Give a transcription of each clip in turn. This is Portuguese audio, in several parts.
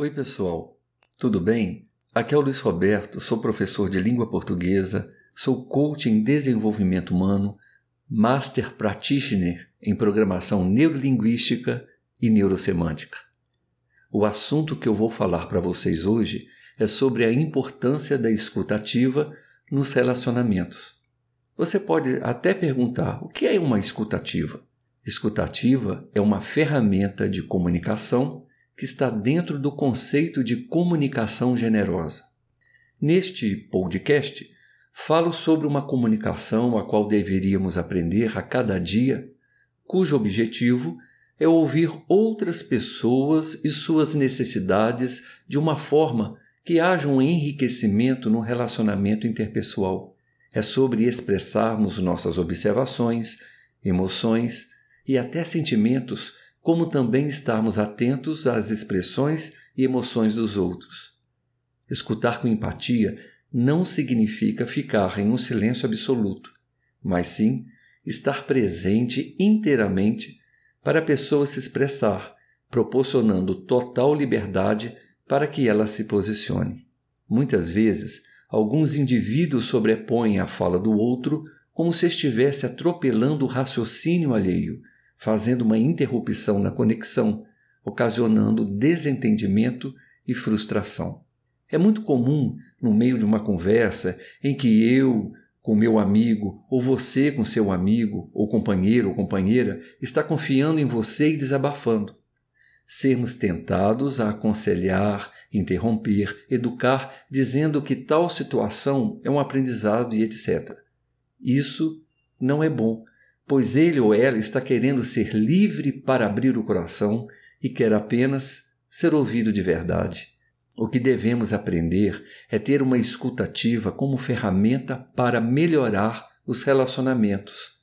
Oi, pessoal, tudo bem? Aqui é o Luiz Roberto, sou professor de língua portuguesa, sou coach em desenvolvimento humano, master practitioner em programação neurolinguística e neurosemântica. O assunto que eu vou falar para vocês hoje é sobre a importância da escutativa nos relacionamentos. Você pode até perguntar: o que é uma escutativa? Escutativa é uma ferramenta de comunicação que está dentro do conceito de comunicação generosa. Neste podcast, falo sobre uma comunicação a qual deveríamos aprender a cada dia, cujo objetivo é ouvir outras pessoas e suas necessidades de uma forma que haja um enriquecimento no relacionamento interpessoal. É sobre expressarmos nossas observações, emoções e até sentimentos como também estarmos atentos às expressões e emoções dos outros. Escutar com empatia não significa ficar em um silêncio absoluto, mas sim estar presente inteiramente para a pessoa se expressar, proporcionando total liberdade para que ela se posicione. Muitas vezes, alguns indivíduos sobrepõem a fala do outro como se estivesse atropelando o raciocínio alheio, fazendo uma interrupção na conexão, ocasionando desentendimento e frustração. É muito comum, no meio de uma conversa em que eu, com meu amigo, ou você com seu amigo, ou companheiro ou companheira, está confiando em você e desabafando. Sermos tentados a aconselhar, interromper, educar, dizendo que tal situação é um aprendizado e etc. Isso não é bom, pois ele ou ela está querendo ser livre para abrir o coração e quer apenas ser ouvido de verdade. O que devemos aprender é ter uma escutativa como ferramenta para melhorar os relacionamentos.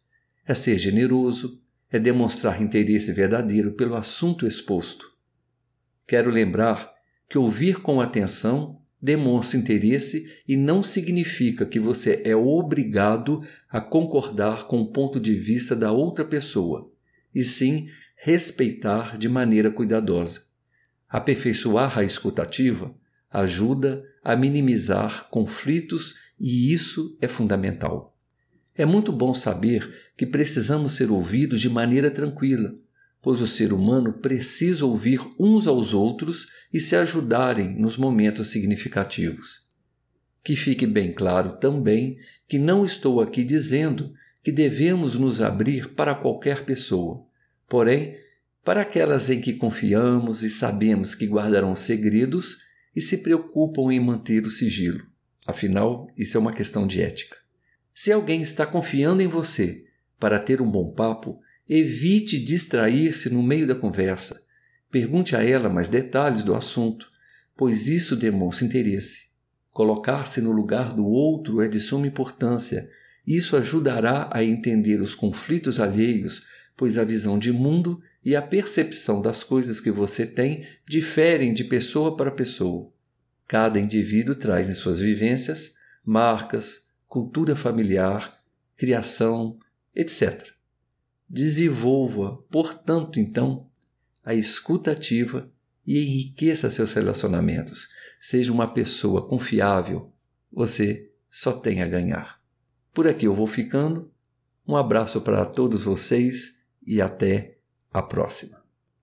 É ser generoso, é demonstrar interesse verdadeiro pelo assunto exposto. Quero lembrar que ouvir com atenção demonstra interesse e não significa que você é obrigado a concordar com o ponto de vista da outra pessoa, e sim respeitar de maneira cuidadosa. Aperfeiçoar a escutativa ajuda a minimizar conflitos e isso é fundamental. É muito bom saber que precisamos ser ouvidos de maneira tranquila, pois o ser humano precisa ouvir uns aos outros e se ajudarem nos momentos significativos. Que fique bem claro também que não estou aqui dizendo que devemos nos abrir para qualquer pessoa, porém, para aquelas em que confiamos e sabemos que guardarão segredos e se preocupam em manter o sigilo. Afinal, isso é uma questão de ética. Se alguém está confiando em você para ter um bom papo, Evite distrair-se no meio da conversa. Pergunte a ela mais detalhes do assunto, pois isso demonstra interesse. Colocar-se no lugar do outro é de suma importância. Isso ajudará a entender os conflitos alheios, pois a visão de mundo e a percepção das coisas que você tem diferem de pessoa para pessoa. Cada indivíduo traz em suas vivências marcas, cultura familiar, criação, etc. Desenvolva, portanto, então, a escuta ativa e enriqueça seus relacionamentos. Seja uma pessoa confiável. Você só tem a ganhar. Por aqui eu vou ficando. Um abraço para todos vocês e até a próxima.